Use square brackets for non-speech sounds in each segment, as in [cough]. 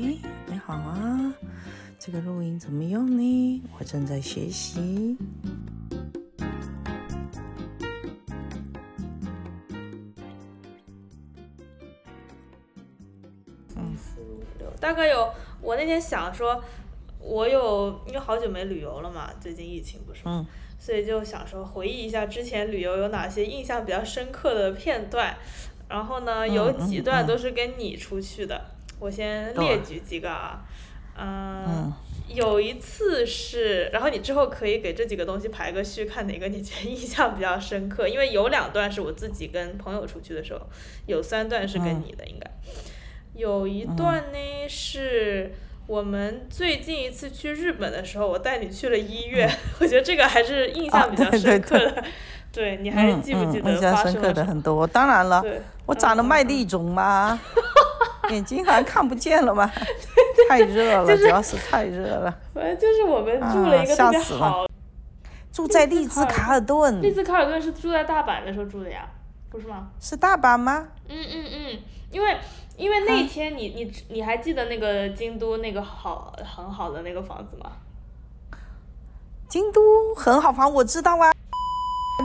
喂，你好啊，这个录音怎么用呢？我正在学习。大概有，我那天想说，我有因为好久没旅游了嘛，最近疫情不是，嗯，所以就想说回忆一下之前旅游有哪些印象比较深刻的片段，然后呢，有几段都是跟你出去的，我先列举几个啊，嗯，有一次是，然后你之后可以给这几个东西排个序，看哪个你觉得印象比较深刻，因为有两段是我自己跟朋友出去的时候，有三段是跟你的，应该。有一段呢，是我们最近一次去日本的时候，我带你去了医院，[laughs] 我觉得这个还是印象比较深刻的。对，你还记不记得印象深刻的很多，当然了，我长得麦粒肿嘛，[laughs] 眼睛好像看不见了吧，太热了，主要是太热了。反正就是我们住了一个特别好，住在丽兹卡尔顿。丽兹卡尔顿是住在大阪的时候住的呀，不是吗？是大阪吗？嗯嗯嗯，因为。因为那天你你你还记得那个京都那个好很好的那个房子吗？京都很好房，我知道啊。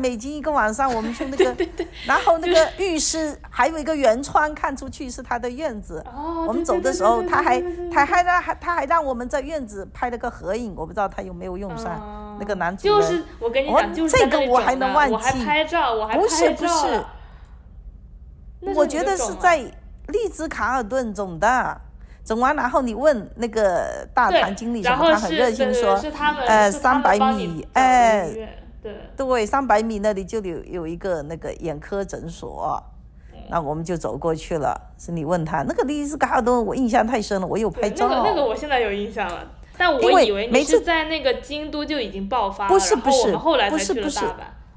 美金一个晚上，我们去那个，[laughs] 然后那个浴室还有一个圆窗，看出去是他的院子。哦。我们走的时候，他还他还让还他还让我们在院子拍了个合影，我不知道他有没有用上那个男主人。就是我跟你讲，就是这个我还能忘记。我还拍照，我还拍照。不是不是。我觉得是在。利兹卡尔顿总的，整完然后你问那个大堂经理什么，他很热心说，呃，三百米，哎，对，对，三百米那里就有有一个那个眼科诊所，那我们就走过去了。是你问他那个利兹卡尔顿，我印象太深了，我有拍照。那个那个我现在有印象了，但我以为你是在那个京都就已经爆发了，不是不是，后来才去了大阪。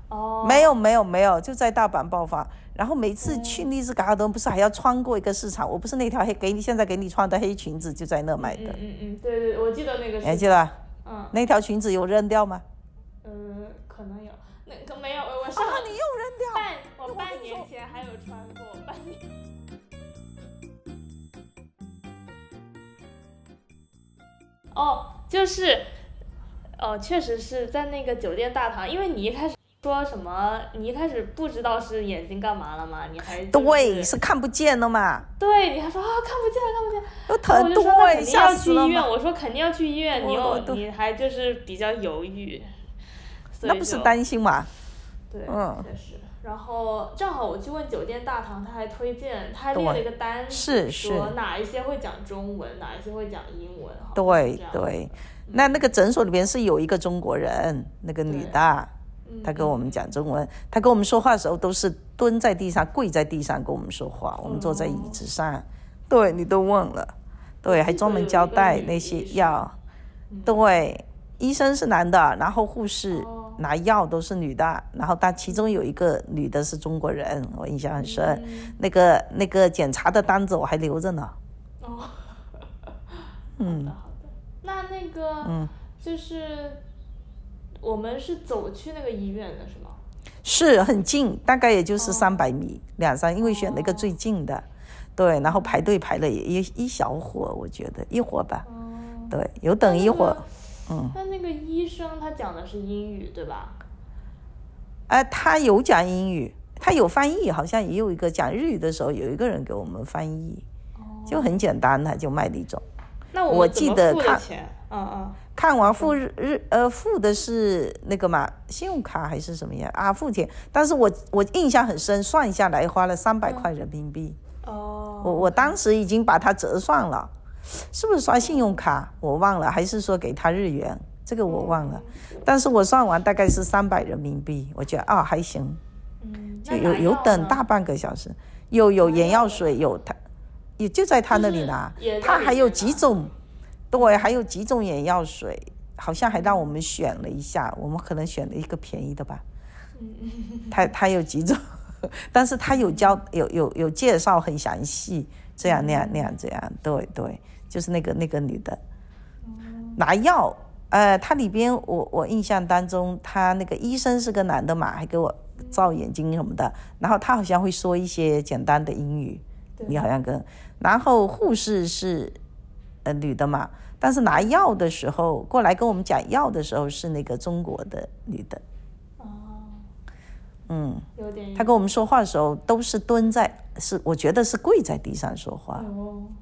哦，没有没有没有，就在大阪爆发。然后每次去利兹嘎尔顿，不是还要穿过一个市场？我不是那条黑给你现在给你穿的黑裙子就在那买的。嗯嗯嗯，对对，我记得那个。还记得？嗯。那条裙子有扔掉吗？呃，可能有，那个没有，我上。啊，你又扔掉？半，我半年前还有穿过，半年。[laughs] 哦，就是，哦，确实是在那个酒店大堂，因为你一开始。说什么？你一开始不知道是眼睛干嘛了吗？你还对是看不见了嘛？对，你还说啊看不见了看不见，有疼对，肯定要去医院，我说肯定要去医院，你又你还就是比较犹豫，那不是担心嘛？对，嗯，确实。然后正好我去问酒店大堂，他还推荐，他还列了一个单，是说哪一些会讲中文，哪一些会讲英文。对对，那那个诊所里边是有一个中国人，那个女的。她跟我们讲中文，她跟我们说话的时候都是蹲在地上、跪在地上跟我们说话。我们坐在椅子上，对你都忘了，对，还专门交代那些药。对，医生是男的，然后护士拿药都是女的，然后但其中有一个女的是中国人，我印象很深。那个那个检查的单子我还留着呢。哦，嗯，好的好的，那那个嗯，就是。我们是走去那个医院的是吗？是很近，大概也就是三百米两三，因为选了一个最近的，对，然后排队排了一一小会儿，我觉得一会儿吧，对，有等一会儿，嗯。那那个医生他讲的是英语对吧？呃，他有讲英语，他有翻译，好像也有一个讲日语的时候，有一个人给我们翻译，就很简单他就卖那种。那我记得看，嗯嗯。看完付日日呃付的是那个嘛信用卡还是什么呀啊付钱，但是我我印象很深，算下来花了三百块人民币。哦，我我当时已经把它折算了，是不是刷信用卡我忘了，还是说给他日元？这个我忘了，但是我算完大概是三百人民币，我觉得啊还行，嗯，就有有等大半个小时，有有眼药水有他，也就在他那里拿，他还有几种。对，还有几种眼药水，好像还让我们选了一下，我们可能选了一个便宜的吧。他他有几种，[laughs] 但是他有教有有有介绍很详细，这样那样那样这样，对对，就是那个那个女的拿药，呃，他里边我我印象当中，他那个医生是个男的嘛，还给我照眼睛什么的，然后他好像会说一些简单的英语，你好像跟，然后护士是。呃女的嘛，但是拿药的时候过来跟我们讲药的时候是那个中国的女的。嗯，有点。他跟我们说话的时候都是蹲在，是我觉得是跪在地上说话，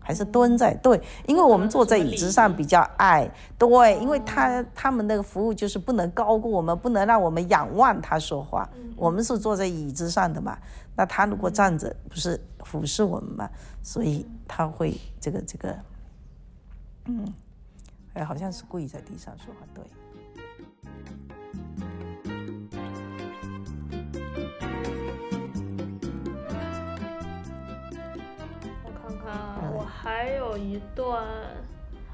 还是蹲在？对，因为我们坐在椅子上比较矮，对，因为他他们那个服务就是不能高过我们，不能让我们仰望他说话。我们是坐在椅子上的嘛，那他如果站着，不是俯视我们嘛，所以他会这个这个，嗯，哎，好像是跪在地上说话，对。还有一段，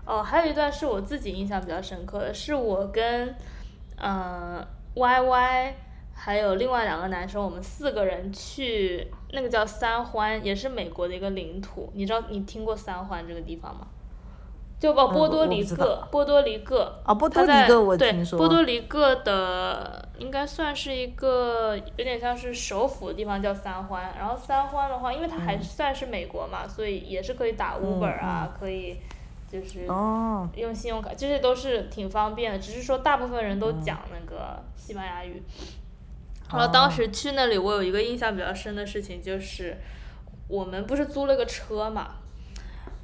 哦，还有一段是我自己印象比较深刻的，是我跟，嗯，Y Y，还有另外两个男生，我们四个人去那个叫三欢，也是美国的一个领土。你知道你听过三欢这个地方吗？就把波多黎各，波多黎各。啊，波多黎各我听说。对，波多黎各的应该算是一个有点像是首府的地方，叫三欢。然后三欢的话，因为它还算是美国嘛，所以也是可以打 Uber 啊，可以就是用信用卡，这些都是挺方便的。只是说大部分人都讲那个西班牙语。然后当时去那里，我有一个印象比较深的事情，就是我们不是租了个车嘛。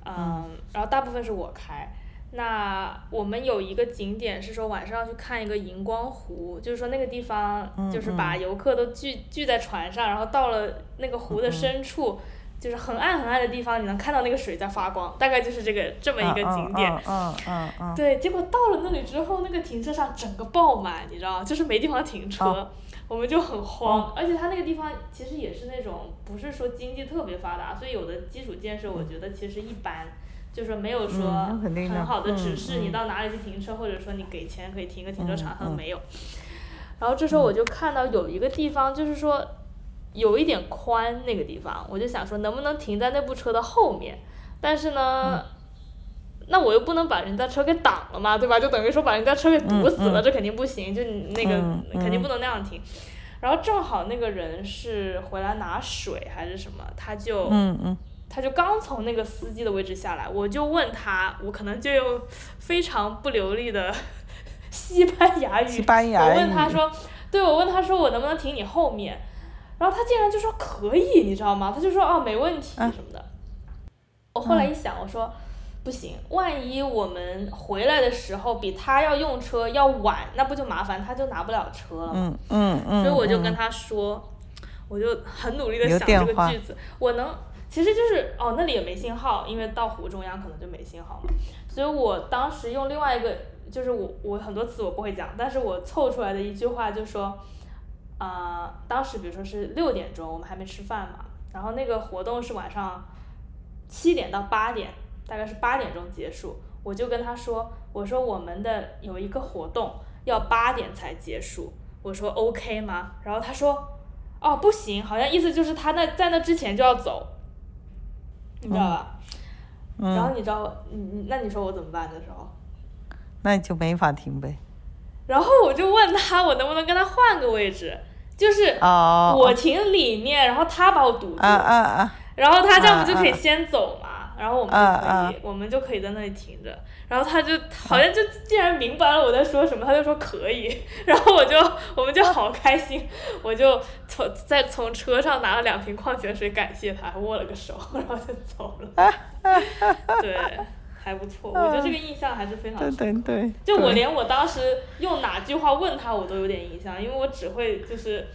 嗯，然后大部分是我开。那我们有一个景点是说晚上要去看一个荧光湖，就是说那个地方就是把游客都聚聚在船上，然后到了那个湖的深处，就是很暗很暗的地方，你能看到那个水在发光，大概就是这个这么一个景点。嗯嗯嗯。对，结果到了那里之后，那个停车场整个爆满，你知道就是没地方停车。我们就很慌，而且它那个地方其实也是那种不是说经济特别发达，所以有的基础建设我觉得其实一般，就是没有说很好的指示你到哪里去停车，或者说你给钱可以停个停车场，它都没有。然后这时候我就看到有一个地方，就是说有一点宽那个地方，我就想说能不能停在那部车的后面，但是呢，那我又不能把人家车给挡了嘛，对吧？就等于说把人家车给堵死了，这肯定不行，就你那个肯定不能那样停。然后正好那个人是回来拿水还是什么，他就，他就刚从那个司机的位置下来，我就问他，我可能就用非常不流利的 [laughs] 西班牙语，我问他说，对我问他说我能不能停你后面，然后他竟然就说可以，你知道吗？他就说哦没问题什么的。我后来一想，我说。不行，万一我们回来的时候比他要用车要晚，那不就麻烦，他就拿不了车了嗯嗯嗯。所以我就跟他说，我就很努力的想这个句子，我能，其实就是哦那里也没信号，因为到湖中央可能就没信号嘛。所以我当时用另外一个，就是我我很多词我不会讲，但是我凑出来的一句话就说，啊，当时比如说是六点钟，我们还没吃饭嘛，然后那个活动是晚上七点到八点。大概是八点钟结束，我就跟他说，我说我们的有一个活动要八点才结束，我说 OK 吗？然后他说，哦不行，好像意思就是他那在那之前就要走，你知道吧？然后你知道，你你那你说我怎么办的时候？那你就没法停呗。然后我就问他，我能不能跟他换个位置？就是我停里面，然后他把我堵住，然后他这样不就可以先走吗？然后我们就可以，我们就可以在那里停着。然后他就好像就竟然明白了我在说什么，他就说可以。[laughs] 然后我就我们就好开心，我就从在从车上拿了两瓶矿泉水感谢他，握了个手，[laughs] 然后就走了。[laughs] 对，还不错，我觉得这个印象还是非常深刻。对对。就我连我当时用哪句话问他，我都有点印象，因为我只会就是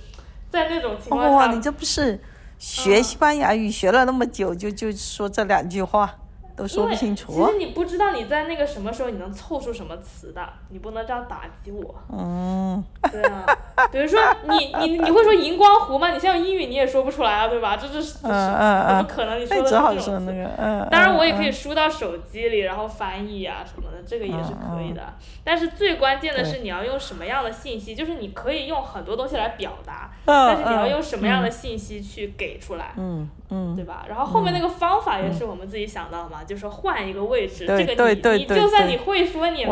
在那种情况下。哇，你这不是。学西班牙语学了那么久，就就说这两句话。都说不清楚。其实你不知道你在那个什么时候你能凑出什么词的，你不能这样打击我。嗯。对啊，比如说你你你会说荧光湖吗？你像英语你也说不出来啊，对吧？这这是怎么可能？你说的这种词。当然我也可以输到手机里，然后翻译啊什么的，这个也是可以的。但是最关键的是你要用什么样的信息，就是你可以用很多东西来表达，但是你要用什么样的信息去给出来。嗯嗯。对吧？然后后面那个方法也是我们自己想到嘛。就说换一个位置，这个你你就算你会说，你也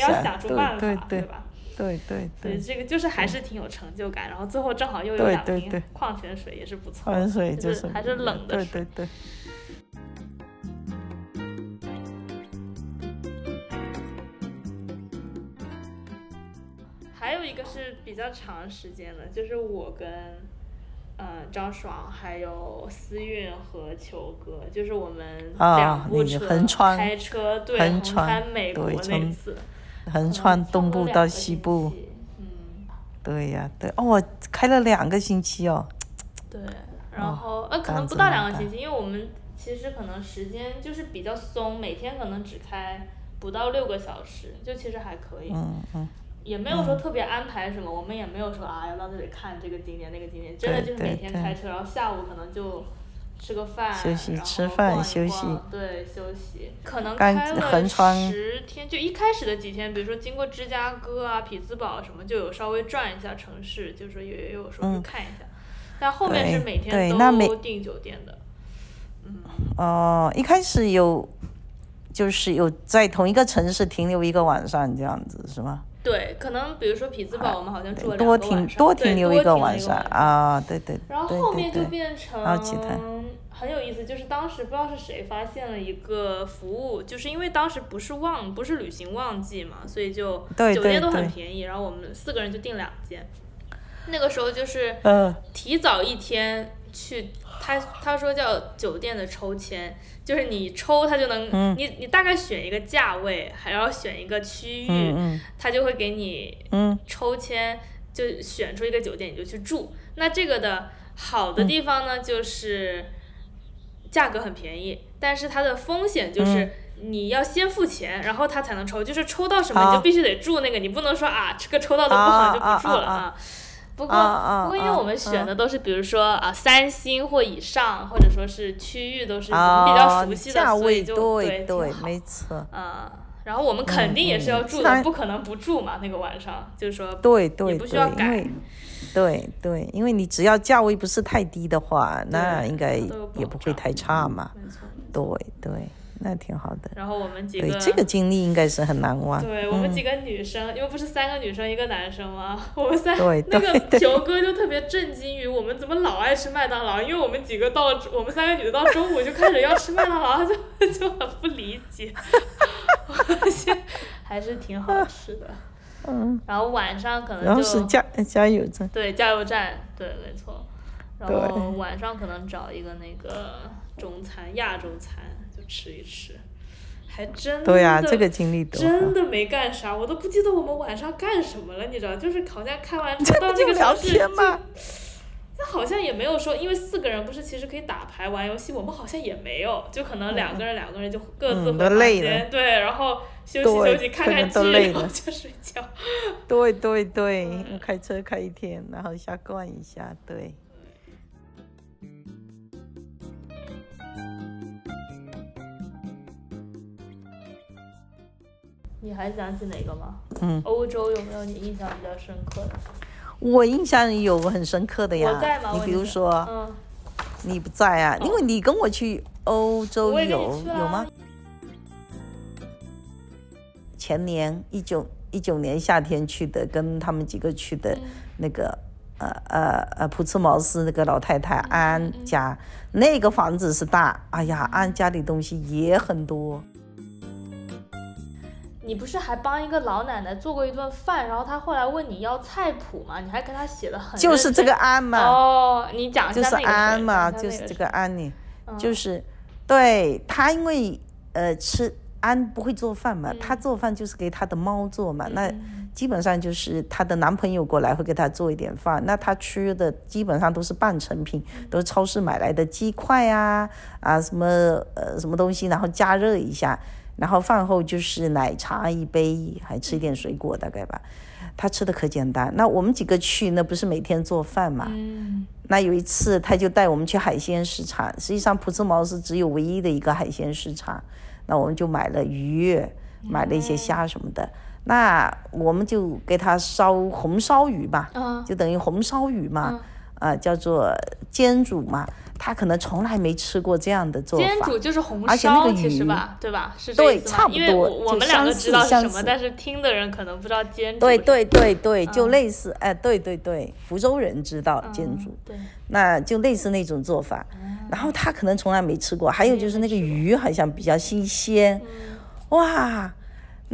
要想出办法，对吧？对对对，这个就是还是挺有成就感。然后最后正好又有两瓶矿泉水，也是不错，就是还是冷的。对对对。还有一个是比较长时间的，就是我跟。嗯，张爽还有思韵和球哥，就是我们两部车开车对横穿美国那次，横穿东部到西部，嗯，对呀，对哦，开了两个星期哦。对，然后呃，可能不到两个星期，因为我们其实可能时间就是比较松，每天可能只开不到六个小时，就其实还可以。嗯嗯。也没有说特别安排什么，我们也没有说啊要到这里看这个景点那个景点，真的就是每天开车，然后下午可能就吃个饭，休息吃饭休息，对休息。可能开了十天，就一开始的几天，比如说经过芝加哥啊、匹兹堡什么，就有稍微转一下城市，就是也也有说去看一下。但后面是每天都订酒店的。嗯。哦，一开始有，就是有在同一个城市停留一个晚上这样子是吗？对，可能比如说匹兹堡，我们好像住了两个晚上，多停多停留一个晚上啊，对对。然后后面就变成很有意思，就是当时不知道是谁发现了一个服务，就是因为当时不是旺，不是旅行旺季嘛，所以就酒店都很便宜，然后我们四个人就订两间。那个时候就是提早一天去，他他说叫酒店的抽签。就是你抽，他就能，你你大概选一个价位，还要选一个区域，他就会给你抽签，就选出一个酒店，你就去住。那这个的好的地方呢，就是价格很便宜，但是它的风险就是你要先付钱，然后他才能抽，就是抽到什么你就必须得住那个，你不能说啊这个抽到的不好就不住了啊。不过，不过因为我们选的都是，比如说啊，三星或以上，或者说是区域都是我们比较熟悉的，所以就对对，没错。嗯，然后我们肯定也是要住的，不可能不住嘛。那个晚上就是说，对对对，因为对对，因为你只要价位不是太低的话，那应该也不会太差嘛。对对。那挺好的，然后我们几个对这个经历应该是很难忘。对我们几个女生，因为不是三个女生一个男生吗？[laughs] 我们三对那个球哥就特别震惊于我们怎么老爱吃麦当劳，因为我们几个到了我们三个女的到中午就开始要吃麦当劳，他 [laughs] 就就很不理解。发 [laughs] 现还是挺好吃的。嗯。然后晚上可能就。是加加油站。对加油站，对没错。然后晚上可能找一个那个中餐亚洲餐。吃一吃，还真的，对呀，这个经历真的没干啥，我都不记得我们晚上干什么了，你知道，就是好像开完车到这个城市，那好像也没有说，因为四个人不是其实可以打牌玩游戏，我们好像也没有，就可能两个人两个人就各自回房间，对，然后休息休息看看剧，然后就睡觉。对对对，开车开一天，然后下逛一下，对。你还想起哪个吗？嗯，欧洲有没有你印象比较深刻的？我印象有很深刻的呀。我在吗？你比如说，嗯，你不在啊，因为你跟我去欧洲有有吗？前年一九一九年夏天去的，跟他们几个去的，那个呃呃呃普茨茅斯那个老太太安家，那个房子是大，哎呀，安家里东西也很多。你不是还帮一个老奶奶做过一顿饭，然后她后来问你要菜谱嘛？你还跟她写的很就是这个安嘛。哦，你讲一下就是安嘛，就是这个安妮，就是，对她因为呃吃安不会做饭嘛，她做饭就是给她的猫做嘛，那基本上就是她的男朋友过来会给她做一点饭，那她吃的基本上都是半成品，都是超市买来的鸡块啊啊什么呃什么东西，然后加热一下。然后饭后就是奶茶一杯，还吃一点水果，大概吧。他吃的可简单。那我们几个去，那不是每天做饭嘛？嗯。那有一次，他就带我们去海鲜市场。实际上，普兹茅斯只有唯一的一个海鲜市场。那我们就买了鱼，买了一些虾什么的。那我们就给他烧红烧鱼吧，就等于红烧鱼嘛，啊，叫做煎煮嘛。他可能从来没吃过这样的做法，煎煮就是红烧，其实吧，对吧？是这意思差不多，我们两个知道是什么，但是听的人可能不知道煎煮。对对对对，就类似，哎，对对对，福州人知道煎煮，对，那就类似那种做法。然后他可能从来没吃过，还有就是那个鱼好像比较新鲜，哇，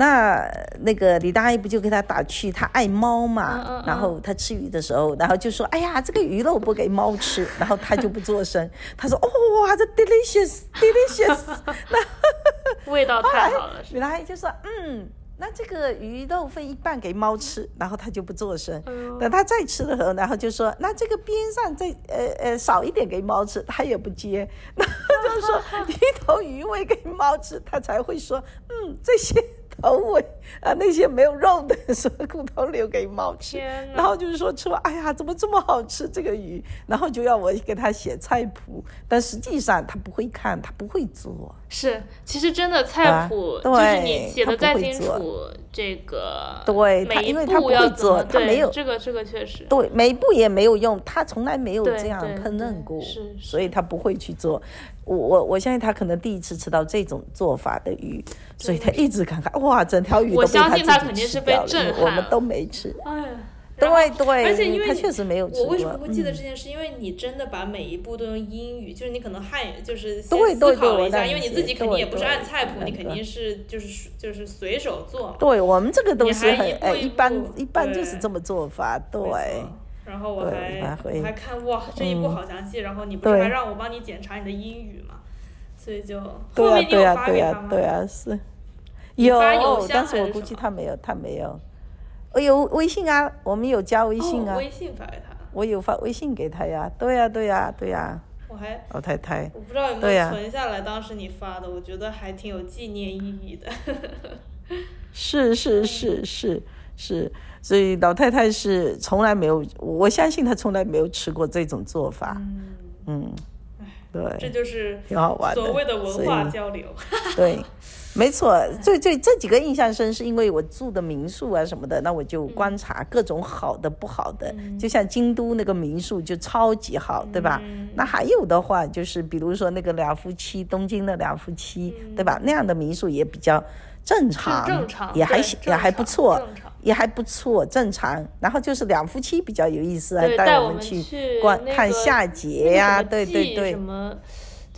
那那个李大阿姨不就给他打趣，他爱猫嘛，然后他吃鱼的时候，然后就说，哎呀，这个鱼肉不给猫吃，然后他就不做声，[laughs] 他说，哦哇，这 delicious delicious，[laughs] 那味道太好了。李大阿姨就说，嗯。那这个鱼肉分一半给猫吃，然后他就不做声。等他再吃的时候，然后就说：“那这个边上再呃呃少一点给猫吃。”他也不接，[laughs] 那就是说一头鱼尾给猫吃，他才会说：“嗯，这些。”头尾啊，那些没有肉的，什么骨头留给猫吃。然后就是说吃完，哎呀，怎么这么好吃这个鱼？然后就要我给他写菜谱，但实际上他不会看，他不会做。是，其实真的菜谱就是你写的再清楚，这个对，他因为他不会做，他没有这个这个确实对，每一步也没有用，他从来没有这样烹饪过，所以他不会去做。我我我相信他可能第一次吃到这种做法的鱼，所以他一直看看哇，整条鱼都被他自己吃掉了，我们都没吃。哎，对对，而且因为他确实没有吃过。我为什么会记得这件事？因为你真的把每一步都用英语，就是你可能汉语就是思考了一下，因为你自己肯定也不是按菜谱，你肯定是就是就是随手做。对我们这个都是很哎，一般一般就是这么做法，对。然后我还我还看哇，这一步好详细。然后你不是还让我帮你检查你的英语吗？所以就后面你有发给他吗？对啊，是有，但是我估计他没有，他没有。我有微信啊，我们有加微信啊。微信发给他。我有发微信给他呀，对呀，对呀，对呀。我还老太太。我不知道有没有存下来，当时你发的，我觉得还挺有纪念意义的。[laughs] 是是是是是。所以老太太是从来没有，我相信她从来没有吃过这种做法。嗯嗯，对，这就是挺好玩的，所谓的文化交流。[laughs] 对，没错，最最这几个印象深，是因为我住的民宿啊什么的，那我就观察各种好的不好的，就像京都那个民宿就超级好，对吧？那还有的话就是，比如说那个两夫妻，东京的两夫妻，对吧？那样的民宿也比较正常，也还也还不错。也还不错，正常。然后就是两夫妻比较有意思还，带我们去观看夏节呀，对对对。什么？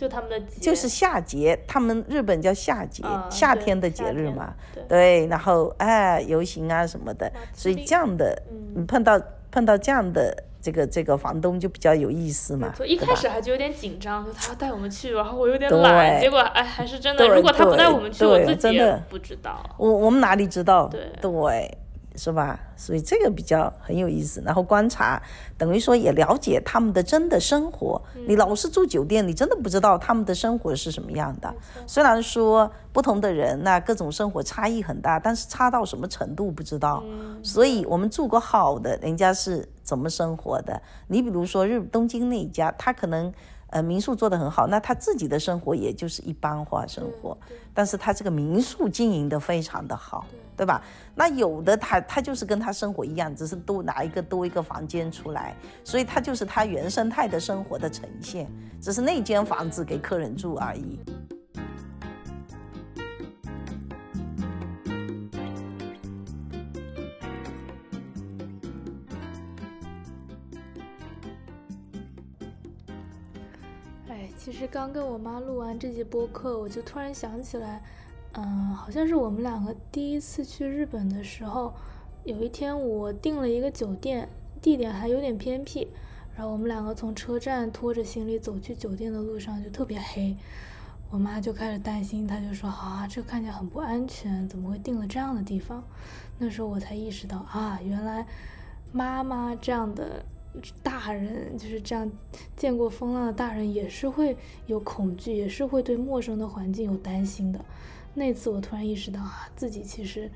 就他们的节就是夏节，他们日本叫夏节，夏天的节日嘛。对。然后哎，游行啊什么的，所以这样的，嗯，碰到碰到这样的这个这个房东就比较有意思嘛。一开始还就有点紧张，就他要带我们去，然后我有点懒，结果哎还是真的。如果他不带我们去，我自己也不知道。我我们哪里知道？对对。是吧？所以这个比较很有意思。然后观察，等于说也了解他们的真的生活。你老是住酒店，你真的不知道他们的生活是什么样的。虽然说不同的人，那各种生活差异很大，但是差到什么程度不知道。所以我们住过好的，人家是怎么生活的？你比如说日东京那一家，他可能。呃，民宿做得很好，那他自己的生活也就是一般化生活，但是他这个民宿经营的非常的好，对吧？那有的他他就是跟他生活一样，只是多拿一个多一个房间出来，所以他就是他原生态的生活的呈现，只是那间房子给客人住而已。其实刚跟我妈录完这节播客，我就突然想起来，嗯，好像是我们两个第一次去日本的时候，有一天我订了一个酒店，地点还有点偏僻，然后我们两个从车站拖着行李走去酒店的路上就特别黑，我妈就开始担心，她就说啊，这看起来很不安全，怎么会订了这样的地方？那时候我才意识到啊，原来妈妈这样的。大人就是这样，见过风浪的大人也是会有恐惧，也是会对陌生的环境有担心的。那次我突然意识到啊，自己其实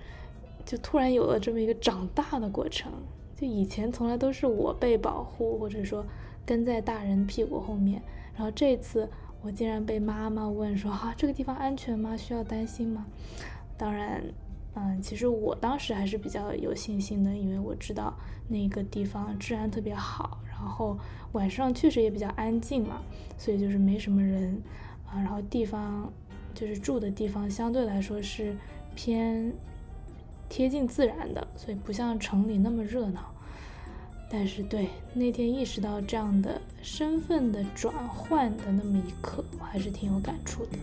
就突然有了这么一个长大的过程。就以前从来都是我被保护，或者说跟在大人屁股后面，然后这次我竟然被妈妈问说：“哈，这个地方安全吗？需要担心吗？”当然。嗯，其实我当时还是比较有信心的，因为我知道那个地方治安特别好，然后晚上确实也比较安静嘛，所以就是没什么人啊，然后地方就是住的地方相对来说是偏贴近自然的，所以不像城里那么热闹。但是对那天意识到这样的身份的转换的那么一刻，我还是挺有感触的。